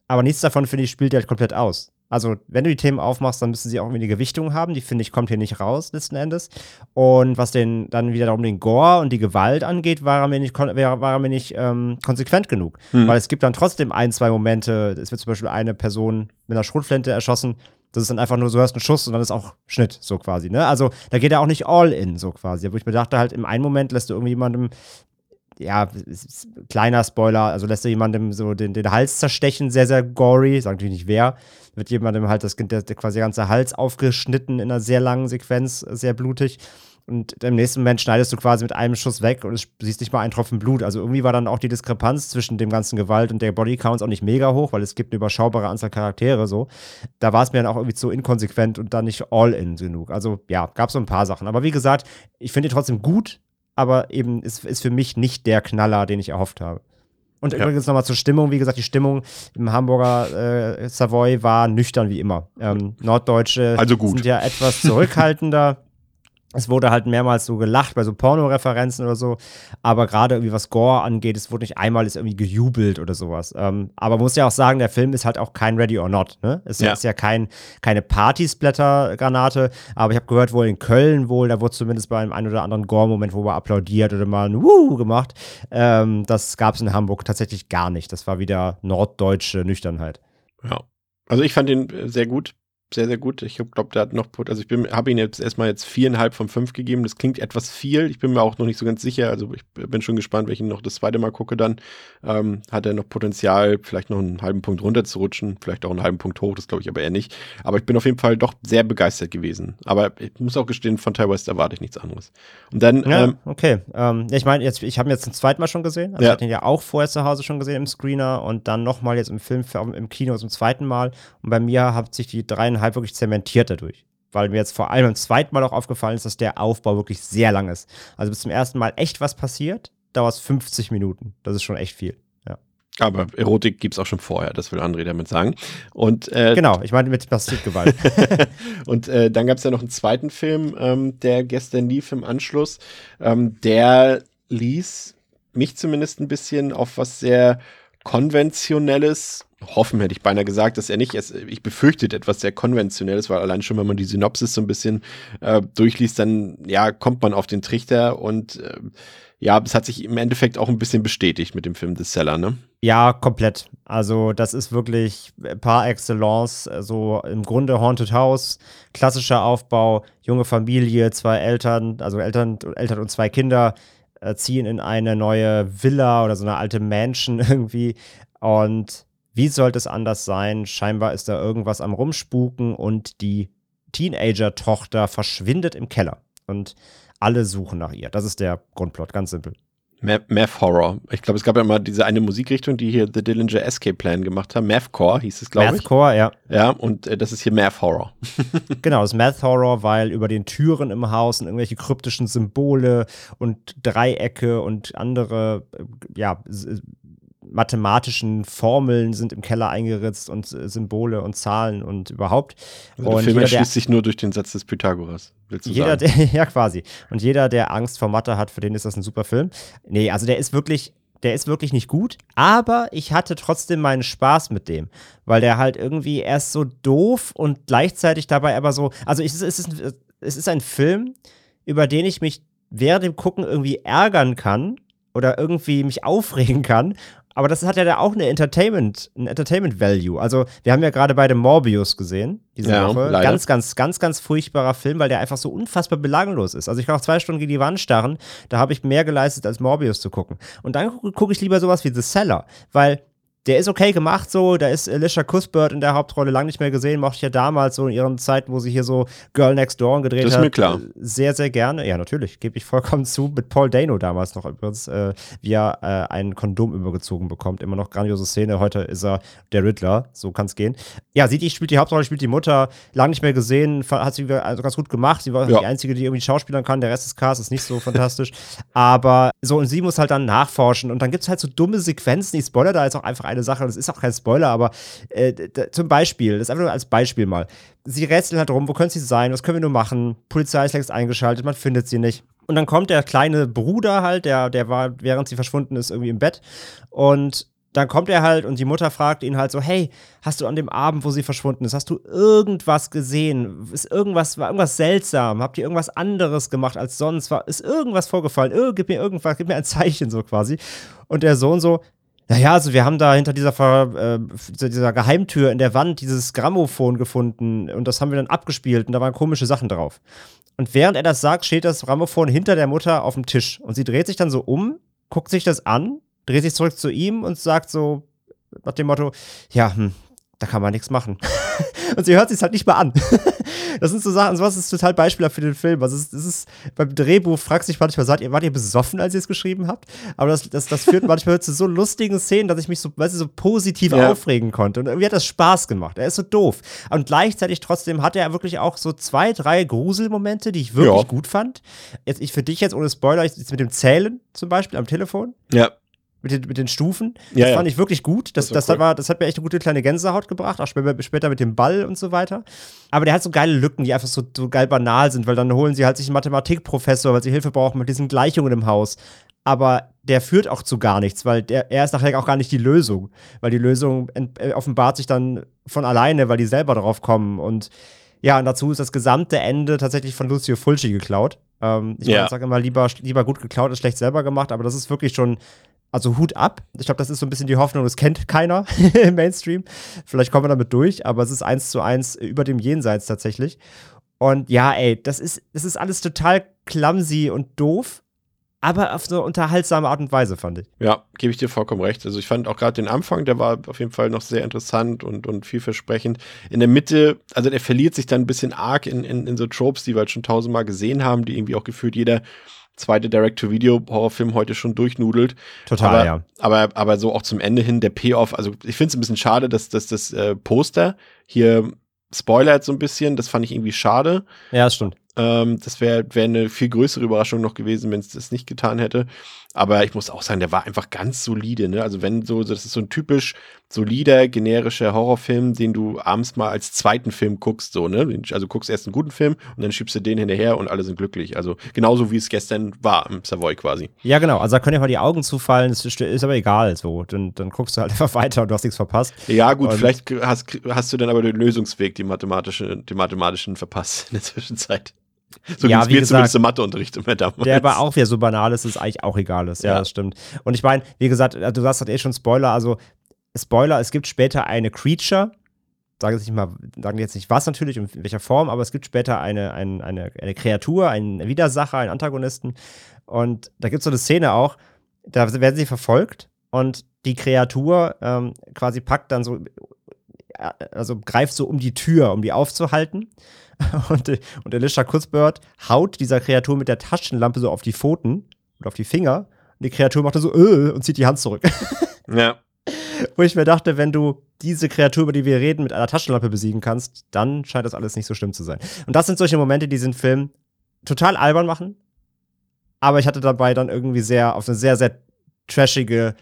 Aber nichts davon, finde ich, spielt halt komplett aus. Also, wenn du die Themen aufmachst, dann müssen sie auch irgendwie eine Gewichtung haben. Die, finde ich, kommt hier nicht raus, letzten Endes. Und was den dann wieder darum den Gore und die Gewalt angeht, war er mir nicht, war, war er mir nicht ähm, konsequent genug. Hm. Weil es gibt dann trotzdem ein, zwei Momente. Es wird zum Beispiel eine Person mit einer Schrotflinte erschossen. Das ist dann einfach nur, so hörst einen Schuss und dann ist auch Schnitt, so quasi. Ne? Also, da geht er auch nicht all in, so quasi. Wo ich mir dachte, halt, im einen Moment lässt du irgendwie jemandem ja, kleiner Spoiler, also lässt er jemandem so den, den Hals zerstechen, sehr, sehr gory, sag natürlich nicht wer, wird jemandem halt das, der, der quasi ganze Hals aufgeschnitten in einer sehr langen Sequenz, sehr blutig. Und im nächsten Moment schneidest du quasi mit einem Schuss weg und es siehst nicht mal einen Tropfen Blut. Also irgendwie war dann auch die Diskrepanz zwischen dem ganzen Gewalt und der Bodycounts auch nicht mega hoch, weil es gibt eine überschaubare Anzahl Charaktere so. Da war es mir dann auch irgendwie zu inkonsequent und dann nicht all in genug. Also ja, gab so ein paar Sachen. Aber wie gesagt, ich finde ihn trotzdem gut, aber eben ist, ist für mich nicht der Knaller, den ich erhofft habe. Und ja. übrigens nochmal zur Stimmung. Wie gesagt, die Stimmung im Hamburger äh, Savoy war nüchtern wie immer. Ähm, Norddeutsche also sind ja etwas zurückhaltender. Es wurde halt mehrmals so gelacht bei so Porno-Referenzen oder so, aber gerade irgendwie was Gore angeht, es wurde nicht einmal ist irgendwie gejubelt oder sowas. Ähm, aber man muss ja auch sagen, der Film ist halt auch kein Ready or Not. Ne? Es ja. ist ja kein, keine Partysplatter-Granate, aber ich habe gehört, wohl in Köln wohl, da wurde zumindest bei einem ein oder anderen Gore-Moment, wo man applaudiert oder mal ein Wuh gemacht. Ähm, das gab es in Hamburg tatsächlich gar nicht. Das war wieder norddeutsche Nüchternheit. Ja. Also ich fand ihn sehr gut sehr, sehr gut. Ich glaube, der hat noch, also ich habe ihn jetzt erstmal jetzt viereinhalb von fünf gegeben. Das klingt etwas viel. Ich bin mir auch noch nicht so ganz sicher. Also ich bin schon gespannt, wenn ich ihn noch das zweite Mal gucke dann. Ähm, hat er noch Potenzial, vielleicht noch einen halben Punkt runter zu rutschen, vielleicht auch einen halben Punkt hoch, das glaube ich aber eher nicht. Aber ich bin auf jeden Fall doch sehr begeistert gewesen. Aber ich muss auch gestehen, von Ty West erwarte ich nichts anderes. Und dann, ja, ähm, okay. Ähm, ich meine, jetzt, ich habe ihn jetzt zum zweiten Mal schon gesehen. Also ja. ich hatte ihn ja auch vorher zu Hause schon gesehen im Screener und dann nochmal jetzt im Film, im Kino zum zweiten Mal. Und bei mir hat sich die dreieinhalb wirklich zementiert dadurch. Weil mir jetzt vor allem beim zweiten Mal auch aufgefallen ist, dass der Aufbau wirklich sehr lang ist. Also bis zum ersten Mal echt was passiert, dauert es 50 Minuten. Das ist schon echt viel. Ja. Aber Erotik gibt es auch schon vorher, das will André damit sagen. Und, äh, genau, ich meine mit Plastikgewalt. und äh, dann gab es ja noch einen zweiten Film, ähm, der gestern lief im Anschluss. Ähm, der ließ mich zumindest ein bisschen auf was sehr konventionelles hoffen, hätte ich beinahe gesagt, dass er nicht, es, ich befürchtet etwas sehr konventionelles, weil allein schon, wenn man die Synopsis so ein bisschen äh, durchliest, dann ja, kommt man auf den Trichter und äh, ja, es hat sich im Endeffekt auch ein bisschen bestätigt mit dem Film The Seller, ne? Ja, komplett. Also, das ist wirklich par excellence, so im Grunde Haunted House, klassischer Aufbau, junge Familie, zwei Eltern, also Eltern, Eltern und zwei Kinder äh, ziehen in eine neue Villa oder so eine alte Mansion irgendwie und wie sollte es anders sein? Scheinbar ist da irgendwas am Rumspuken und die Teenager-Tochter verschwindet im Keller. Und alle suchen nach ihr. Das ist der Grundplot, ganz simpel. Math Horror. Ich glaube, es gab ja mal diese eine Musikrichtung, die hier The Dillinger Escape Plan gemacht haben. Mathcore hieß es, glaube ich. Mathcore, ja. Ja, und äh, das ist hier Math Horror. genau, das ist Math Horror, weil über den Türen im Haus sind irgendwelche kryptischen Symbole und Dreiecke und andere, äh, ja, mathematischen Formeln sind im Keller eingeritzt und äh, Symbole und Zahlen und überhaupt. Also und der Film erschließt sich nur durch den Satz des Pythagoras. Willst du jeder, sagen? Der, ja, quasi. Und jeder, der Angst vor Mathe hat, für den ist das ein super Film. Nee, also der ist wirklich, der ist wirklich nicht gut, aber ich hatte trotzdem meinen Spaß mit dem, weil der halt irgendwie erst so doof und gleichzeitig dabei aber so, also es ist, es ist, es ist ein Film, über den ich mich während dem Gucken irgendwie ärgern kann oder irgendwie mich aufregen kann aber das hat ja da auch eine Entertainment, ein Entertainment Value. Also, wir haben ja gerade beide Morbius gesehen, diese ja, Woche. Leider. Ganz, ganz, ganz, ganz furchtbarer Film, weil der einfach so unfassbar belanglos ist. Also, ich kann auch zwei Stunden gegen die Wand starren, da habe ich mehr geleistet, als Morbius zu gucken. Und dann gucke ich lieber sowas wie The Seller, weil der ist okay gemacht so. Da ist Alicia Cuthbert in der Hauptrolle lang nicht mehr gesehen. Mochte ich ja damals so in ihren Zeiten, wo sie hier so Girl Next Door gedreht hat. Das ist mir klar. Sehr, sehr gerne. Ja, natürlich. Gebe ich vollkommen zu. Mit Paul Dano damals noch übrigens, äh, wie er äh, ein Kondom übergezogen bekommt. Immer noch grandiose Szene. Heute ist er der Riddler. So kann es gehen. Ja, sie die spielt die Hauptrolle, spielt die Mutter. Lang nicht mehr gesehen. Hat sie also ganz gut gemacht. Sie war Ja. die Einzige, die irgendwie Schauspielern kann. Der Rest des Casts ist nicht so fantastisch. Aber so, und sie muss halt dann nachforschen. Und dann gibt es halt so dumme Sequenzen. Ich spoiler da jetzt auch einfach eine Sache. Das ist auch kein Spoiler, aber äh, zum Beispiel, das einfach nur als Beispiel mal. Sie rätseln halt rum, wo könnte sie sein? Was können wir nur machen? Polizei ist längst eingeschaltet, man findet sie nicht. Und dann kommt der kleine Bruder halt, der, der war, während sie verschwunden ist, irgendwie im Bett. Und dann kommt er halt und die Mutter fragt ihn halt so: Hey, hast du an dem Abend, wo sie verschwunden ist, hast du irgendwas gesehen? Ist irgendwas, war irgendwas seltsam? Habt ihr irgendwas anderes gemacht als sonst? War, ist irgendwas vorgefallen? Irr, gib mir irgendwas, gib mir ein Zeichen, so quasi. Und der Sohn so: naja, also wir haben da hinter dieser, Ver, äh, dieser Geheimtür in der Wand dieses Grammophon gefunden und das haben wir dann abgespielt und da waren komische Sachen drauf. Und während er das sagt, steht das Grammophon hinter der Mutter auf dem Tisch und sie dreht sich dann so um, guckt sich das an, dreht sich zurück zu ihm und sagt so nach dem Motto, ja, hm, da kann man nichts machen. und sie hört sich halt nicht mal an. das sind so Sachen, sowas ist total beispielhaft für den Film. Also es ist, es ist beim Drehbuch fragst du dich manchmal, seid ihr, wart ihr besoffen, als ihr es geschrieben habt? Aber das, das, das führt manchmal zu so lustigen Szenen, dass ich mich so, weißt du, so positiv Ja. aufregen konnte. Und irgendwie hat das Spaß gemacht. Er ist so doof. Und gleichzeitig trotzdem hat er wirklich auch so zwei, drei Gruselmomente, die ich wirklich Ja. gut fand. Jetzt, ich für dich jetzt ohne Spoiler, jetzt mit dem Zählen zum Beispiel am Telefon Ja. Mit den, mit den Stufen. Ja, das ja. fand ich wirklich gut. Das, Das das, cool. war, das hat mir echt eine gute kleine Gänsehaut gebracht, auch später, später mit dem Ball und so weiter. Aber der hat so geile Lücken, die einfach so, so geil banal sind, weil dann holen sie halt sich einen Mathematikprofessor, weil sie Hilfe brauchen mit diesen Gleichungen im Haus. Aber der führt auch zu gar nichts, weil der, er ist nachher auch gar nicht die Lösung. Weil die Lösung äh, offenbart sich dann von alleine, weil die selber drauf kommen. Und ja, und dazu ist das gesamte Ende tatsächlich von Lucio Fulci geklaut. Ähm, ich Ja. sage immer, lieber, lieber gut geklaut als schlecht selber gemacht, aber das ist wirklich schon, also Hut ab. Ich glaube, das ist so ein bisschen die Hoffnung, das kennt keiner im Mainstream. Vielleicht kommen wir damit durch, aber es ist eins zu eins über dem Jenseits tatsächlich. Und ja, ey, das ist, das ist alles total clumsy und doof, aber auf so eine unterhaltsame Art und Weise, fand ich. Ja, gebe ich dir vollkommen recht. Also ich fand auch gerade den Anfang, der war auf jeden Fall noch sehr interessant und, und vielversprechend. In der Mitte, also der verliert sich dann ein bisschen arg in, in, in so Tropes, die wir halt schon tausendmal gesehen haben, die irgendwie auch gefühlt jeder zweite Direct-to-Video-Horrorfilm heute schon durchnudelt. Total, aber, ja. Aber, aber so auch zum Ende hin, der Payoff, also ich finde es ein bisschen schade, dass, dass das äh, Poster hier spoilert so ein bisschen, das fand ich irgendwie schade. Ja, das stimmt. Ähm, das wäre wär eine viel größere Überraschung noch gewesen, wenn es das nicht getan hätte. Aber ich muss auch sagen, der war einfach ganz solide. Ne? Also wenn so, das ist so ein typisch solider, generischer Horrorfilm, den du abends mal als zweiten Film guckst. So, ne? Also guckst erst einen guten Film und dann schiebst du den hinterher und alle sind glücklich. Also genauso wie es gestern war im Savoy quasi. Ja, genau. Also da können ja mal die Augen zufallen, das ist, ist aber egal. So. Dann, dann guckst du halt einfach weiter und du hast nichts verpasst. Ja, gut, Und- vielleicht hast, hast du dann aber den Lösungsweg, die mathematische, den mathematischen verpasst in der Zwischenzeit. So Ja, wie mir gesagt, zumindest im Matheunterricht immer damals. Der aber auch wieder so banal ist, es eigentlich auch egal ist. Ja, Ja. das stimmt. Und ich meine, wie gesagt, äh, du sagst halt eh schon Spoiler, also Spoiler, es gibt später eine Creature, sagen jetzt nicht mal, sagen jetzt nicht was natürlich und in welcher Form, aber es gibt später eine, ein, eine, eine Kreatur, einen Widersacher, einen Antagonisten. Und da gibt es so eine Szene auch, da werden sie verfolgt und die Kreatur ähm, quasi packt dann so, äh, also greift so um die Tür, um die aufzuhalten. Und, äh, und Alicia Cuthbert haut dieser Kreatur mit der Taschenlampe so auf die Pfoten oder auf die Finger. Und die Kreatur macht dann so äh, und zieht die Hand zurück. Ja. Wo ich mir dachte, wenn du diese Kreatur, über die wir reden, mit einer Taschenlampe besiegen kannst, dann scheint das alles nicht so schlimm zu sein. Und das sind solche Momente, die diesen Film total albern machen. Aber ich hatte dabei dann irgendwie sehr, auf eine sehr, sehr trashige,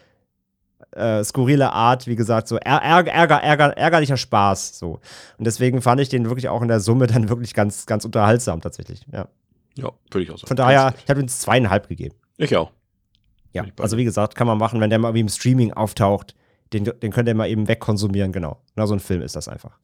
äh, skurrile Art, wie gesagt, so Är- Ärger, Ärger, Ärger, ärgerlicher Spaß. So. Und deswegen fand ich den wirklich auch in der Summe dann wirklich ganz, ganz unterhaltsam tatsächlich. Ja. Ja, würde ich auch sagen. Von daher, ich habe ihm zweieinhalb gegeben. Ich auch. Ja, also wie gesagt, kann man machen, wenn der mal wie im Streaming auftaucht, den, den könnt ihr mal eben wegkonsumieren, genau. Na, so ein Film ist das einfach.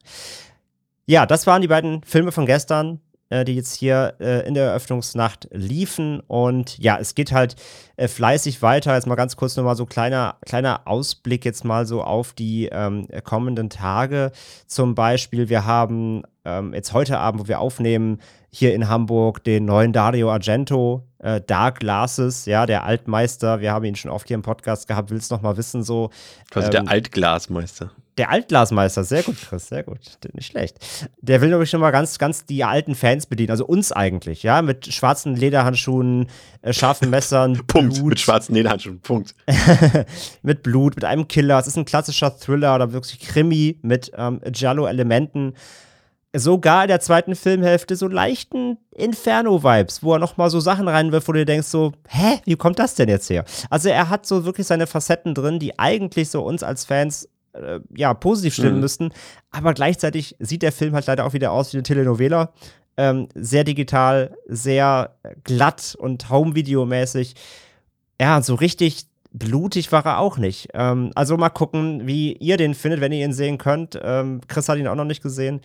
Ja, das waren die beiden Filme von gestern. Äh, die jetzt hier äh, in der Eröffnungsnacht liefen. Und ja, es geht halt äh, fleißig weiter. Jetzt mal ganz kurz nochmal so kleiner, kleiner Ausblick jetzt mal so auf die ähm, kommenden Tage. Zum Beispiel, wir haben ähm, jetzt heute Abend, wo wir aufnehmen, hier in Hamburg den neuen Dario Argento, äh, Dark Glasses, ja, der Altmeister. Wir haben ihn schon oft hier im Podcast gehabt, willst noch mal wissen, so. Quasi ähm, der Altglasmeister. Der Altglasmeister, sehr gut, Chris, sehr gut. Nicht schlecht. Der will nämlich schon mal ganz, ganz die alten Fans bedienen, also uns eigentlich, ja, mit schwarzen Lederhandschuhen, äh, scharfen Messern. Punkt. Blut. Mit schwarzen Lederhandschuhen. Punkt. mit Blut, mit einem Killer. Es ist ein klassischer Thriller oder wirklich Krimi mit ähm, Giallo-Elementen. Sogar in der zweiten Filmhälfte so leichten Inferno-Vibes, wo er nochmal so Sachen reinwirft, wo du dir denkst so, hä, wie kommt das denn jetzt her? Also er hat so wirklich seine Facetten drin, die eigentlich so uns als Fans äh, ja, positiv stimmen Mhm. müssten. Aber gleichzeitig sieht der Film halt leider auch wieder aus wie eine Telenovela. Ähm, sehr digital, sehr glatt und Home-Video-mäßig. Ja, so richtig blutig war er auch nicht. Ähm, also mal gucken, wie ihr den findet, wenn ihr ihn sehen könnt. Ähm, Chris hat ihn auch noch nicht gesehen.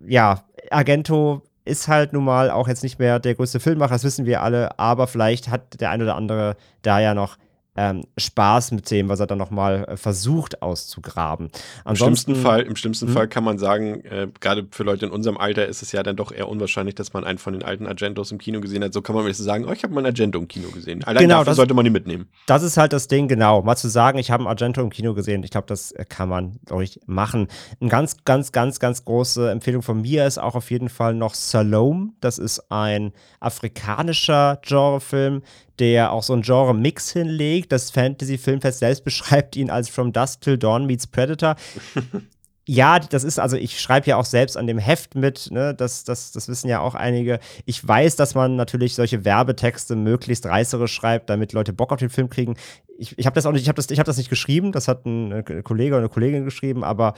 Ja, Argento ist halt nun mal auch jetzt nicht mehr der größte Filmmacher, das wissen wir alle, aber vielleicht hat der ein oder andere da ja noch ähm, Spaß mit dem, was er dann nochmal äh, versucht auszugraben. Im Ansonsten, schlimmsten Fall, im schlimmsten Hm? Fall kann man sagen, äh, gerade für Leute in unserem Alter ist es ja dann doch eher unwahrscheinlich, dass man einen von den alten Argentos im Kino gesehen hat. So kann man jetzt sagen, oh, ich habe mal einen Argento im Kino gesehen. Allein Genau, dafür das- sollte man ihn mitnehmen. Das ist halt das Ding, genau. Mal zu sagen, ich habe einen Argento im Kino gesehen, ich glaube, das äh, kann man, ich, machen. Eine ganz, ganz, ganz, ganz große Empfehlung von mir ist auch auf jeden Fall noch Salome. Das ist ein afrikanischer Genrefilm, der auch so einen Genre-Mix hinlegt. Das Fantasy-Filmfest selbst beschreibt ihn als From Dusk Till Dawn meets Predator. Ja, das ist, also ich schreibe ja auch selbst an dem Heft mit, ne, das, das, das wissen ja auch einige. Ich weiß, dass man natürlich solche Werbetexte möglichst reißerisch schreibt, damit Leute Bock auf den Film kriegen. Ich, ich habe das auch nicht, ich habe das, ich hab das nicht geschrieben, das hat ein äh, Kollege oder eine Kollegin geschrieben, aber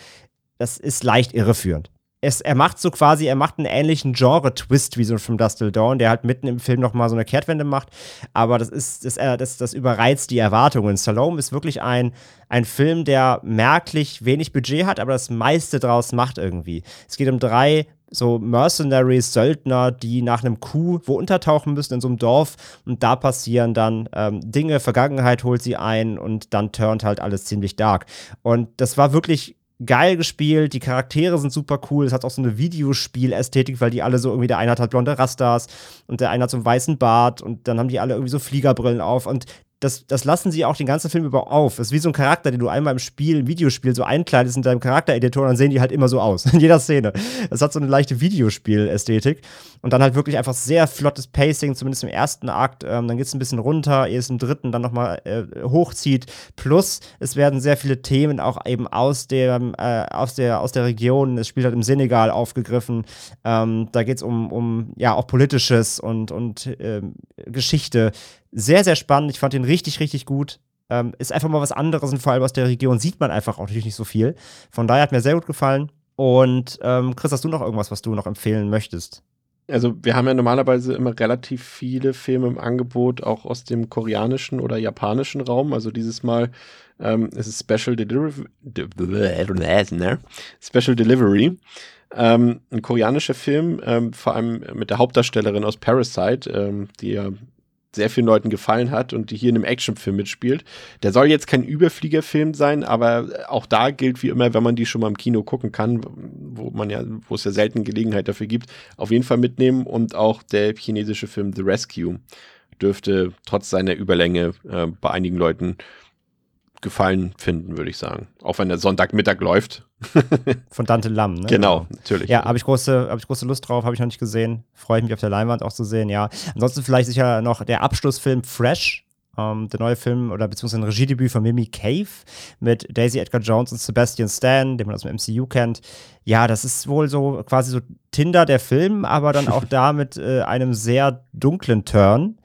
das ist leicht irreführend. Es, er macht so quasi, er macht einen ähnlichen Genre-Twist wie so From Dust Till Dawn, der halt mitten im Film nochmal so eine Kehrtwende macht. Aber das ist, das, äh, das, das überreizt die Erwartungen. Salome ist wirklich ein, ein Film, der merklich wenig Budget hat, aber das meiste draus macht irgendwie. Es geht um drei so Mercenaries, Söldner, die nach einem Coup wo untertauchen müssen in so einem Dorf und da passieren dann ähm, Dinge, Vergangenheit holt sie ein und dann turnt halt alles ziemlich dark. Und das war wirklich geil gespielt, die Charaktere sind super cool, es hat auch so eine Videospiel-Ästhetik, weil die alle so irgendwie, der eine hat halt blonde Rastas und der eine hat so einen weißen Bart und dann haben die alle irgendwie so Fliegerbrillen auf und das, das lassen sie auch den ganzen Film über auf. Das ist wie so ein Charakter, den du einmal im Spiel, im Videospiel so einkleidest in deinem Charaktereditor und dann sehen die halt immer so aus. In jeder Szene. Das hat so eine leichte Videospiel-Ästhetik. Und dann halt wirklich einfach sehr flottes Pacing, zumindest im ersten Akt. Ähm, dann geht es ein bisschen runter, ehe es im dritten dann nochmal äh, hochzieht. Plus, es werden sehr viele Themen auch eben aus, dem, äh, aus, der, aus der Region, es spielt halt im Senegal aufgegriffen. Ähm, da geht es um, um ja auch Politisches und, und ähm, Geschichte. Sehr, sehr spannend. Ich fand ihn richtig, richtig gut. Ähm, ist einfach mal was anderes und vor allem aus der Region sieht man einfach auch natürlich nicht so viel. Von daher hat mir sehr gut gefallen. Und ähm, Chris, hast du noch irgendwas, was du noch empfehlen möchtest? Also wir haben ja normalerweise immer relativ viele Filme im Angebot, auch aus dem koreanischen oder japanischen Raum. Also dieses Mal ähm, ist es Special Delivery. Special Delivery. Ähm, ein koreanischer Film, ähm, vor allem mit der Hauptdarstellerin aus Parasite, ähm, die ja sehr vielen Leuten gefallen hat und die hier in einem Actionfilm mitspielt. Der soll jetzt kein Überfliegerfilm sein, aber auch da gilt wie immer, wenn man die schon mal im Kino gucken kann, wo man ja, wo es ja selten Gelegenheit dafür gibt, auf jeden Fall mitnehmen und auch der chinesische Film The Rescue dürfte trotz seiner Überlänge äh, bei einigen Leuten Gefallen finden, würde ich sagen. Auch wenn der Sonntagmittag läuft. Von Dante Lam, ne? Genau, natürlich. Ja, habe ich, große, hab ich große Lust drauf, habe ich noch nicht gesehen. Freue ich mich auf der Leinwand auch zu sehen, ja. Ansonsten vielleicht sicher noch der Abschlussfilm Fresh. Ähm, der neue Film oder beziehungsweise ein Regiedebüt von Mimi Cave mit Daisy Edgar Jones und Sebastian Stan, den man aus dem MCU kennt. Ja, das ist wohl so quasi so Tinder der Film, aber dann auch da mit äh, einem sehr dunklen Turn.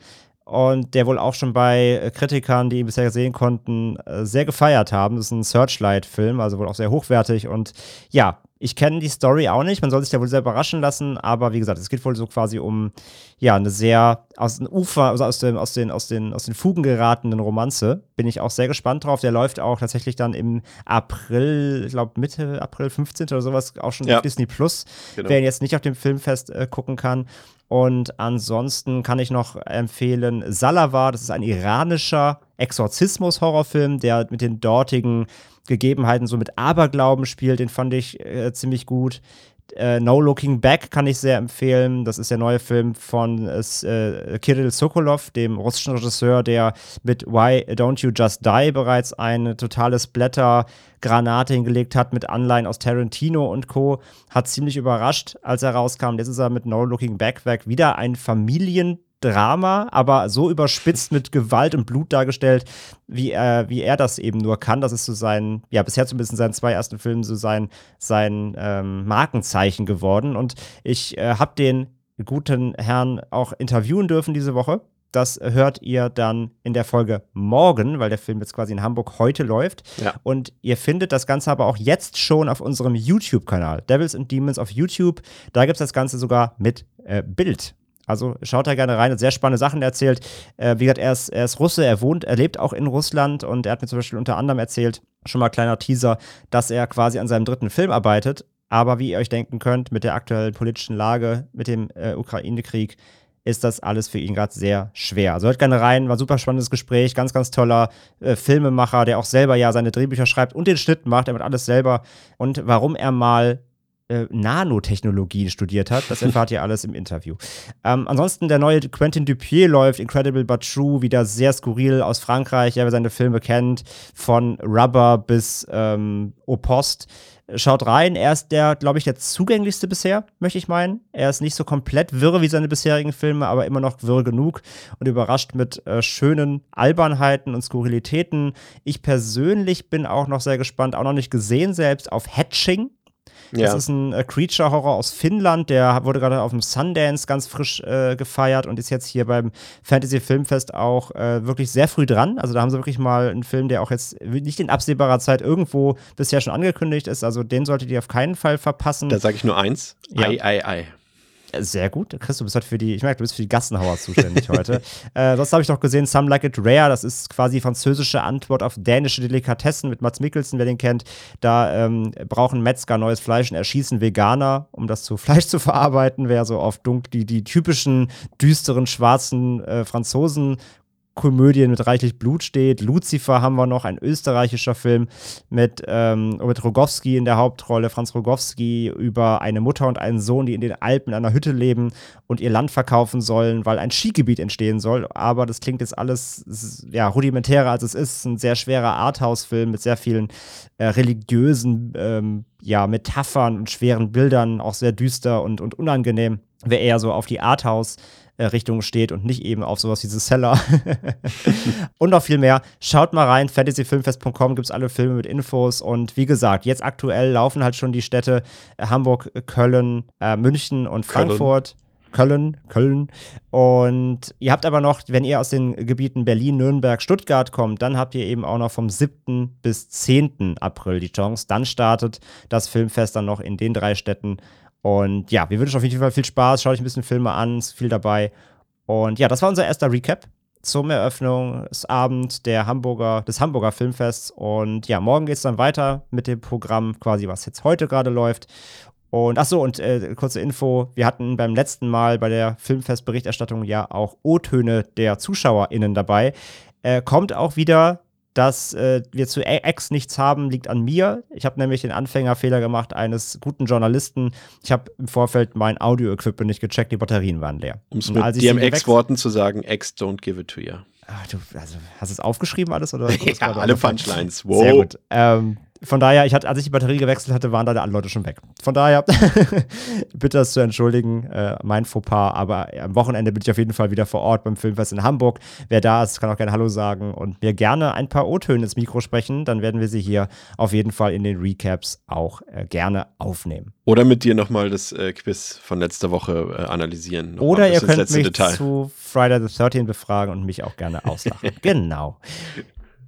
Und der wohl auch schon bei äh, Kritikern, die ihn bisher sehen konnten, äh, sehr gefeiert haben. Das ist ein Searchlight-Film, also wohl auch sehr hochwertig. Und ja, Ich kenne die Story auch nicht, man soll sich da wohl sehr überraschen lassen, aber wie gesagt, es geht wohl so quasi um ja, eine sehr aus dem Ufer, also aus, dem, aus, den, aus, den, aus den Fugen geratenen Romanze. Bin ich auch sehr gespannt drauf. Der läuft auch tatsächlich dann im April, ich glaube Mitte April 15. oder sowas, auch schon Ja. auf Disney Plus. Genau. Wer ihn jetzt nicht auf dem Filmfest äh, gucken kann. Und ansonsten kann ich noch empfehlen Salavar, das ist ein iranischer Exorzismus-Horrorfilm, der mit den dortigen Gegebenheiten so mit Aberglauben spielt. Den fand ich äh, ziemlich gut. Äh, no Looking Back kann ich sehr empfehlen. Das ist der neue Film von äh, äh, Kirill Sokolov, dem russischen Regisseur, der mit Why Don't You Just Die bereits eine totale Splatter-Granate hingelegt hat mit Anleihen aus Tarantino und Co. Hat ziemlich überrascht, als er rauskam. Jetzt ist er mit No Looking Back weg wieder ein Familiendrama, aber so überspitzt mit Gewalt und Blut dargestellt, wie er, wie er das eben nur kann. Das ist so sein, ja, bisher zumindest in seinen zwei ersten Filmen so sein, sein ähm, Markenzeichen geworden. Und ich äh, habe den guten Herrn auch interviewen dürfen diese Woche. Das hört ihr dann in der Folge morgen, weil der Film jetzt quasi in Hamburg heute läuft. Ja. Und ihr findet das Ganze aber auch jetzt schon auf unserem YouTube-Kanal, Devils and Demons auf YouTube. Da gibt es das Ganze sogar mit äh, Bild. Also schaut da gerne rein, hat sehr spannende Sachen erzählt. Äh, wie gesagt, er ist, er ist Russe, er wohnt, er lebt auch in Russland und er hat mir zum Beispiel unter anderem erzählt, schon mal kleiner Teaser, dass er quasi an seinem dritten Film arbeitet. Aber wie ihr euch denken könnt, mit der aktuellen politischen Lage, mit dem äh, Ukraine-Krieg, ist das alles für ihn gerade sehr schwer. Also hört gerne rein, war ein super spannendes Gespräch, ganz, ganz toller äh, Filmemacher, der auch selber ja seine Drehbücher schreibt und den Schnitt macht, er macht alles selber. Und warum er mal äh, Nanotechnologien studiert hat. Das erfahrt ihr alles im Interview. Ähm, ansonsten der neue Quentin Dupieux läuft, Incredible But True, wieder sehr skurril aus Frankreich. Ja, wer seine Filme kennt, von Rubber bis ähm, Au Post. Schaut rein, er ist der, glaube ich, der zugänglichste bisher, möchte ich meinen. Er ist nicht so komplett wirr wie seine bisherigen Filme, aber immer noch wirr genug und überrascht mit äh, schönen Albernheiten und Skurrilitäten. Ich persönlich bin auch noch sehr gespannt, auch noch nicht gesehen selbst, auf Hatching. Das Ja. ist ein äh, Creature-Horror aus Finnland, der wurde gerade auf dem Sundance ganz frisch äh, gefeiert und ist jetzt hier beim Fantasy Filmfest auch äh, wirklich sehr früh dran. Also da haben sie wirklich mal einen Film, der auch jetzt nicht in absehbarer Zeit irgendwo bisher schon angekündigt ist. Also den solltet ihr auf keinen Fall verpassen. Da sage ich nur eins. Ja. Ei, ei, ei. Sehr gut. Chris, du bist halt für die, ich merke, du bist für die Gassenhauer zuständig heute. Äh, sonst habe ich noch gesehen, Some Like It Rare, das ist quasi französische Antwort auf dänische Delikatessen mit Mats Mikkelsen, wer den kennt. Da ähm, brauchen Metzger neues Fleisch und erschießen Veganer, um das zu Fleisch zu verarbeiten. Wer so auf dunkel, die, die typischen düsteren schwarzen äh, Franzosen Komödien mit reichlich Blut steht. Lucifer haben wir noch, ein österreichischer Film mit, ähm, mit Rogowski in der Hauptrolle. Franz Rogowski über eine Mutter und einen Sohn, die in den Alpen in einer Hütte leben und ihr Land verkaufen sollen, weil ein Skigebiet entstehen soll. Aber das klingt jetzt alles ja, rudimentärer, als es ist. Ein sehr schwerer Arthouse-Film mit sehr vielen äh, religiösen ähm, ja, Metaphern und schweren Bildern, auch sehr düster und, und unangenehm. Wer eher so auf die Arthouse Richtung steht und nicht eben auf sowas wie The Seller. und noch viel mehr. Schaut mal rein, fantasyfilmfest.com gibt es alle Filme mit Infos. Und wie gesagt, jetzt aktuell laufen halt schon die Städte äh, Hamburg, Köln, äh, München und Köln. Frankfurt. Köln, Köln. Und ihr habt aber noch, wenn ihr aus den Gebieten Berlin, Nürnberg, Stuttgart kommt, dann habt ihr eben auch noch vom 7. bis 10. April die Chance. Dann startet das Filmfest dann noch in den drei Städten. Und ja, wir wünschen auf jeden Fall viel Spaß. Schaut euch ein bisschen Filme an, ist viel dabei. Und ja, das war unser erster Recap zum Eröffnungsabend der Hamburger, des Hamburger Filmfests. Und ja, morgen geht es dann weiter mit dem Programm, quasi was jetzt heute gerade läuft. Und ach so, und äh, kurze Info: Wir hatten beim letzten Mal bei der Filmfestberichterstattung ja auch O-Töne der ZuschauerInnen dabei. Äh, kommt auch wieder, dass äh, wir zu X nichts haben, liegt an mir. Ich habe nämlich den Anfängerfehler gemacht eines guten Journalisten. Ich habe im Vorfeld mein Audio-Equipment nicht gecheckt, die Batterien waren leer. Um es mit DMX-Worten zu sagen, X don't give it to you. Ach, du, also, hast du es aufgeschrieben alles? Oder Ja, alle Punchlines. Wow. Sehr gut. Ähm, von daher, ich hatte, als ich die Batterie gewechselt hatte, waren da alle Leute schon weg. Von daher, bitte das zu entschuldigen, äh, mein Fauxpas, aber am Wochenende bin ich auf jeden Fall wieder vor Ort beim Filmfest in Hamburg. Wer da ist, kann auch gerne Hallo sagen und mir gerne ein paar O-Töne ins Mikro sprechen, dann werden wir sie hier auf jeden Fall in den Recaps auch äh, gerne aufnehmen. Oder mit dir nochmal das äh, Quiz von letzter Woche äh, analysieren. Oder ihr könnt mich Detail. zu Friday the 13 befragen und mich auch gerne auslachen. genau.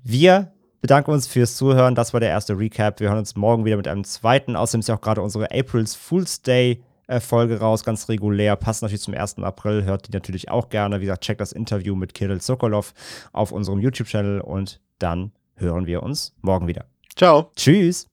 Wir bedanken uns fürs Zuhören. Das war der erste Recap. Wir hören uns morgen wieder mit einem zweiten. Außerdem ist ja auch gerade unsere April's Fool's Day äh, Folge raus, ganz regulär. Passt natürlich zum 1. April. Hört die natürlich auch gerne. Wie gesagt, checkt das Interview mit Kirill Sokolov auf unserem YouTube-Channel und dann hören wir uns morgen wieder. Ciao. Tschüss.